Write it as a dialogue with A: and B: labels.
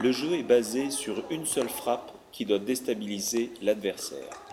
A: Le jeu est basé sur une seule frappe qui doit déstabiliser l'adversaire.